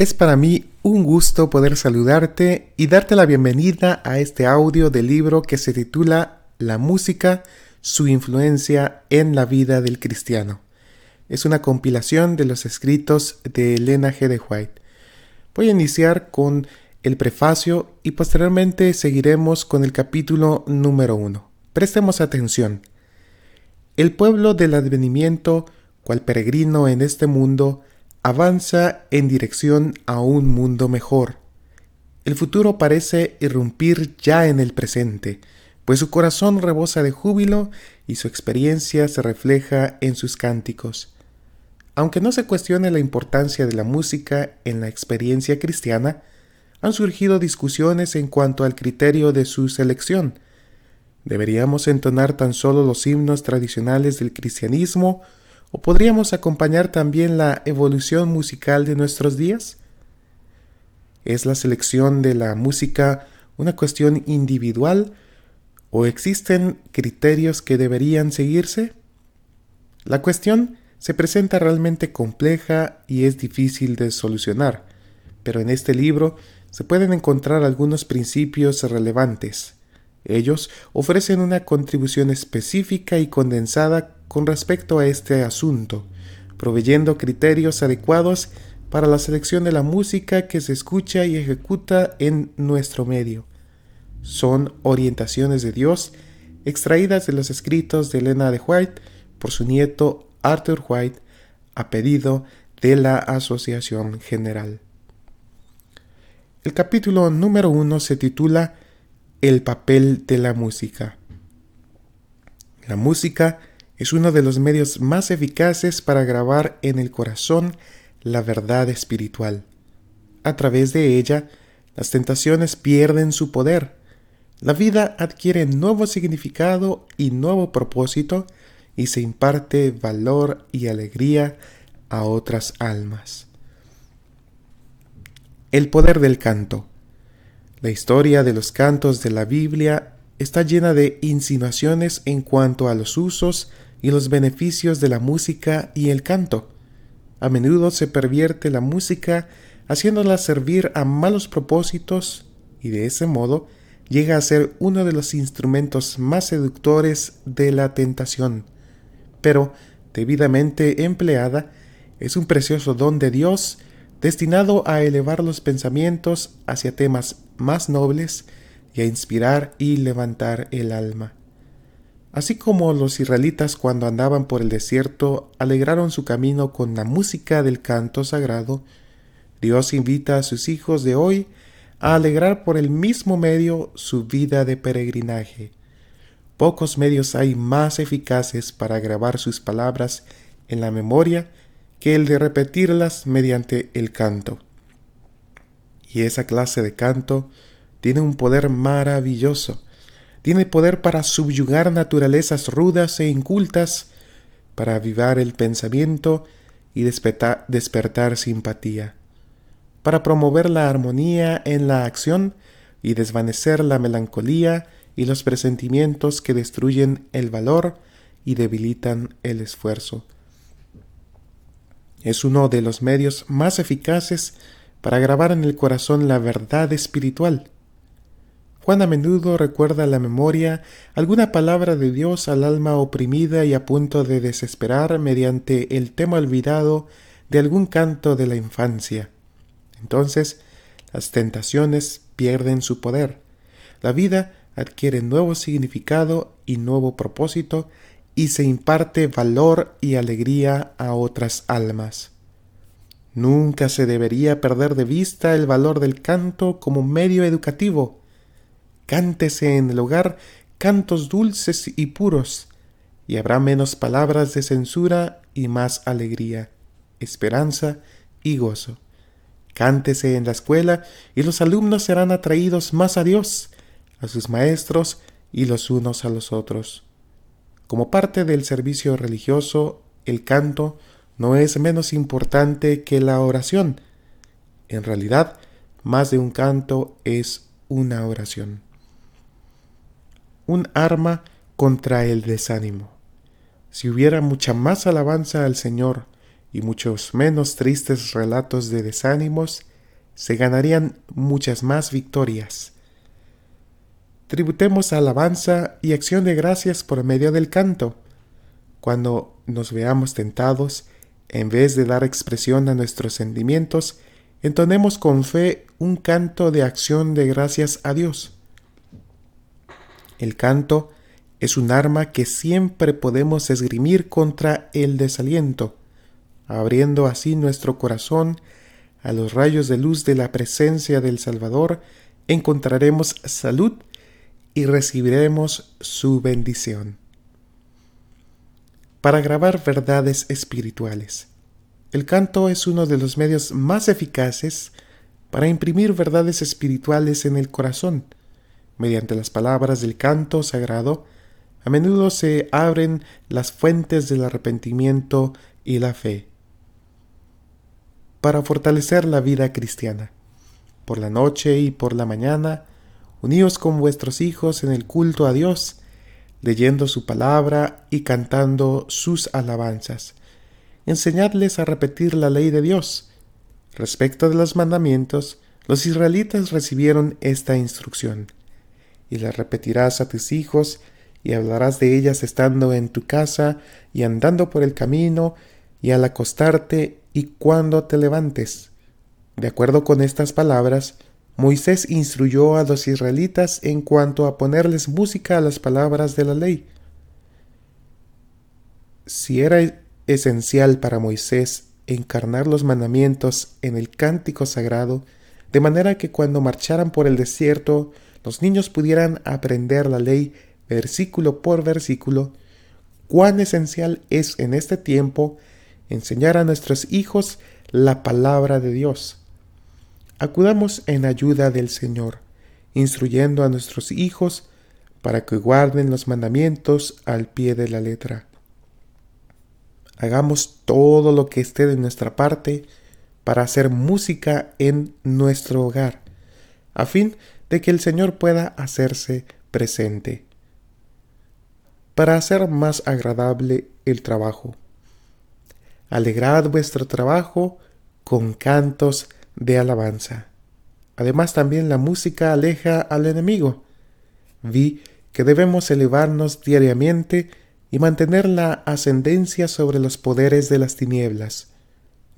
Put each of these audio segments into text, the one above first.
Es para mí un gusto poder saludarte y darte la bienvenida a este audio del libro que se titula La música, su influencia en la vida del cristiano. Es una compilación de los escritos de Elena G. de White. Voy a iniciar con el prefacio y posteriormente seguiremos con el capítulo número uno. Prestemos atención. El pueblo del advenimiento, cual peregrino en este mundo, avanza en dirección a un mundo mejor. El futuro parece irrumpir ya en el presente, pues su corazón rebosa de júbilo y su experiencia se refleja en sus cánticos. Aunque no se cuestione la importancia de la música en la experiencia cristiana, han surgido discusiones en cuanto al criterio de su selección. ¿Deberíamos entonar tan solo los himnos tradicionales del cristianismo ¿O podríamos acompañar también la evolución musical de nuestros días? ¿Es la selección de la música una cuestión individual o existen criterios que deberían seguirse? La cuestión se presenta realmente compleja y es difícil de solucionar, pero en este libro se pueden encontrar algunos principios relevantes. Ellos ofrecen una contribución específica y condensada con respecto a este asunto, proveyendo criterios adecuados para la selección de la música que se escucha y ejecuta en nuestro medio. Son orientaciones de Dios extraídas de los escritos de Elena de White por su nieto Arthur White a pedido de la Asociación General. El capítulo número uno se titula El papel de la música. La música es uno de los medios más eficaces para grabar en el corazón la verdad espiritual. A través de ella, las tentaciones pierden su poder, la vida adquiere nuevo significado y nuevo propósito y se imparte valor y alegría a otras almas. El poder del canto. La historia de los cantos de la Biblia está llena de insinuaciones en cuanto a los usos y los beneficios de la música y el canto. A menudo se pervierte la música haciéndola servir a malos propósitos y de ese modo llega a ser uno de los instrumentos más seductores de la tentación. Pero, debidamente empleada, es un precioso don de Dios destinado a elevar los pensamientos hacia temas más nobles y a inspirar y levantar el alma. Así como los israelitas cuando andaban por el desierto alegraron su camino con la música del canto sagrado, Dios invita a sus hijos de hoy a alegrar por el mismo medio su vida de peregrinaje. Pocos medios hay más eficaces para grabar sus palabras en la memoria que el de repetirlas mediante el canto. Y esa clase de canto tiene un poder maravilloso tiene poder para subyugar naturalezas rudas e incultas, para avivar el pensamiento y despertar, despertar simpatía, para promover la armonía en la acción y desvanecer la melancolía y los presentimientos que destruyen el valor y debilitan el esfuerzo. Es uno de los medios más eficaces para grabar en el corazón la verdad espiritual A menudo recuerda la memoria alguna palabra de Dios al alma oprimida y a punto de desesperar mediante el tema olvidado de algún canto de la infancia. Entonces, las tentaciones pierden su poder. La vida adquiere nuevo significado y nuevo propósito y se imparte valor y alegría a otras almas. Nunca se debería perder de vista el valor del canto como medio educativo cántese en el hogar cantos dulces y puros, y habrá menos palabras de censura y más alegría, esperanza y gozo. Cántese en la escuela y los alumnos serán atraídos más a Dios, a sus maestros y los unos a los otros. Como parte del servicio religioso, el canto no es menos importante que la oración. En realidad, más de un canto es una oración un arma contra el desánimo. Si hubiera mucha más alabanza al Señor y muchos menos tristes relatos de desánimos, se ganarían muchas más victorias. Tributemos alabanza y acción de gracias por medio del canto. Cuando nos veamos tentados, en vez de dar expresión a nuestros sentimientos, entonemos con fe un canto de acción de gracias a Dios. El canto es un arma que siempre podemos esgrimir contra el desaliento, abriendo así nuestro corazón a los rayos de luz de la presencia del Salvador, encontraremos salud y recibiremos su bendición. Para grabar verdades espirituales. El canto es uno de los medios más eficaces para imprimir verdades espirituales en el corazón. Mediante las palabras del canto sagrado, a menudo se abren las fuentes del arrepentimiento y la fe para fortalecer la vida cristiana. Por la noche y por la mañana, uníos con vuestros hijos en el culto a Dios, leyendo su palabra y cantando sus alabanzas. Enseñadles a repetir la ley de Dios. Respecto de los mandamientos, los israelitas recibieron esta instrucción. Y la repetirás a tus hijos, y hablarás de ellas estando en tu casa, y andando por el camino, y al acostarte y cuando te levantes. De acuerdo con estas palabras, Moisés instruyó a los israelitas en cuanto a ponerles música a las palabras de la ley. Si era esencial para Moisés encarnar los mandamientos en el cántico sagrado, de manera que cuando marcharan por el desierto los niños pudieran aprender la ley versículo por versículo, cuán esencial es en este tiempo enseñar a nuestros hijos la palabra de Dios. Acudamos en ayuda del Señor, instruyendo a nuestros hijos para que guarden los mandamientos al pie de la letra. Hagamos todo lo que esté de nuestra parte para hacer música en nuestro hogar, a fin de que el Señor pueda hacerse presente, para hacer más agradable el trabajo. Alegrad vuestro trabajo con cantos de alabanza. Además también la música aleja al enemigo. Vi que debemos elevarnos diariamente y mantener la ascendencia sobre los poderes de las tinieblas.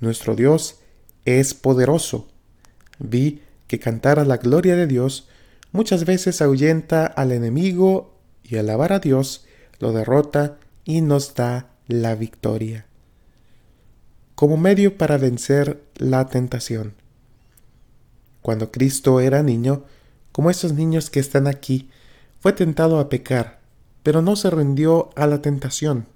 Nuestro Dios es poderoso. Vi que cantar a la gloria de Dios muchas veces ahuyenta al enemigo y alabar a Dios lo derrota y nos da la victoria como medio para vencer la tentación. Cuando Cristo era niño, como esos niños que están aquí, fue tentado a pecar, pero no se rindió a la tentación.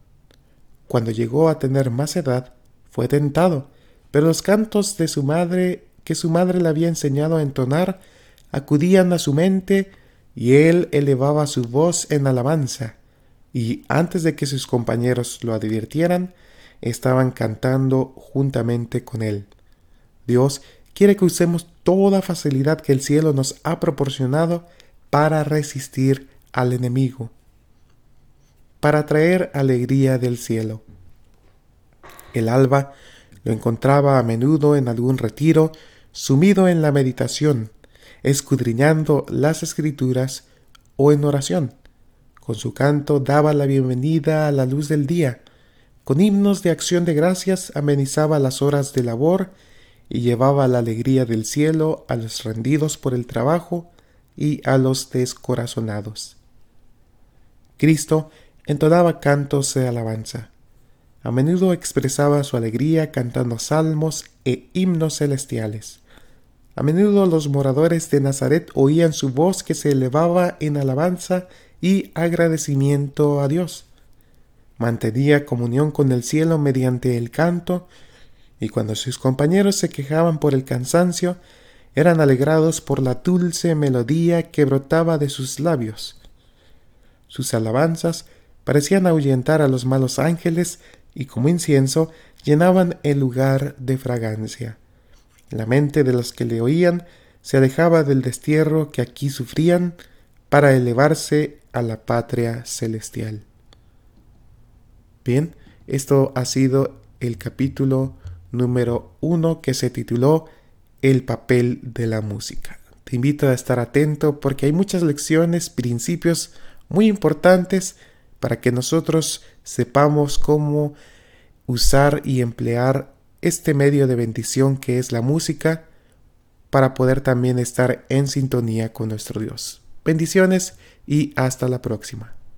Cuando llegó a tener más edad, fue tentado, pero los cantos de su madre que su madre le había enseñado a entonar acudían a su mente y él elevaba su voz en alabanza, y antes de que sus compañeros lo advirtieran, estaban cantando juntamente con él. Dios quiere que usemos toda facilidad que el cielo nos ha proporcionado para resistir al enemigo, para traer alegría del cielo. El alba lo encontraba a menudo en algún retiro, sumido en la meditación, escudriñando las escrituras o en oración. Con su canto daba la bienvenida a la luz del día, con himnos de acción de gracias amenizaba las horas de labor y llevaba la alegría del cielo a los rendidos por el trabajo y a los descorazonados. Cristo entonaba cantos de alabanza. A menudo expresaba su alegría cantando salmos e himnos celestiales. A menudo los moradores de Nazaret oían su voz que se elevaba en alabanza y agradecimiento a Dios mantenía comunión con el cielo mediante el canto, y cuando sus compañeros se quejaban por el cansancio, eran alegrados por la dulce melodía que brotaba de sus labios. Sus alabanzas parecían ahuyentar a los malos ángeles y como incienso llenaban el lugar de fragancia. La mente de los que le oían se alejaba del destierro que aquí sufrían para elevarse a la patria celestial. Bien, esto ha sido el capítulo número uno que se tituló el papel de la música. Te invito a estar atento porque hay muchas lecciones, principios muy importantes para que nosotros sepamos cómo usar y emplear este medio de bendición que es la música para poder también estar en sintonía con nuestro Dios. Bendiciones y hasta la próxima.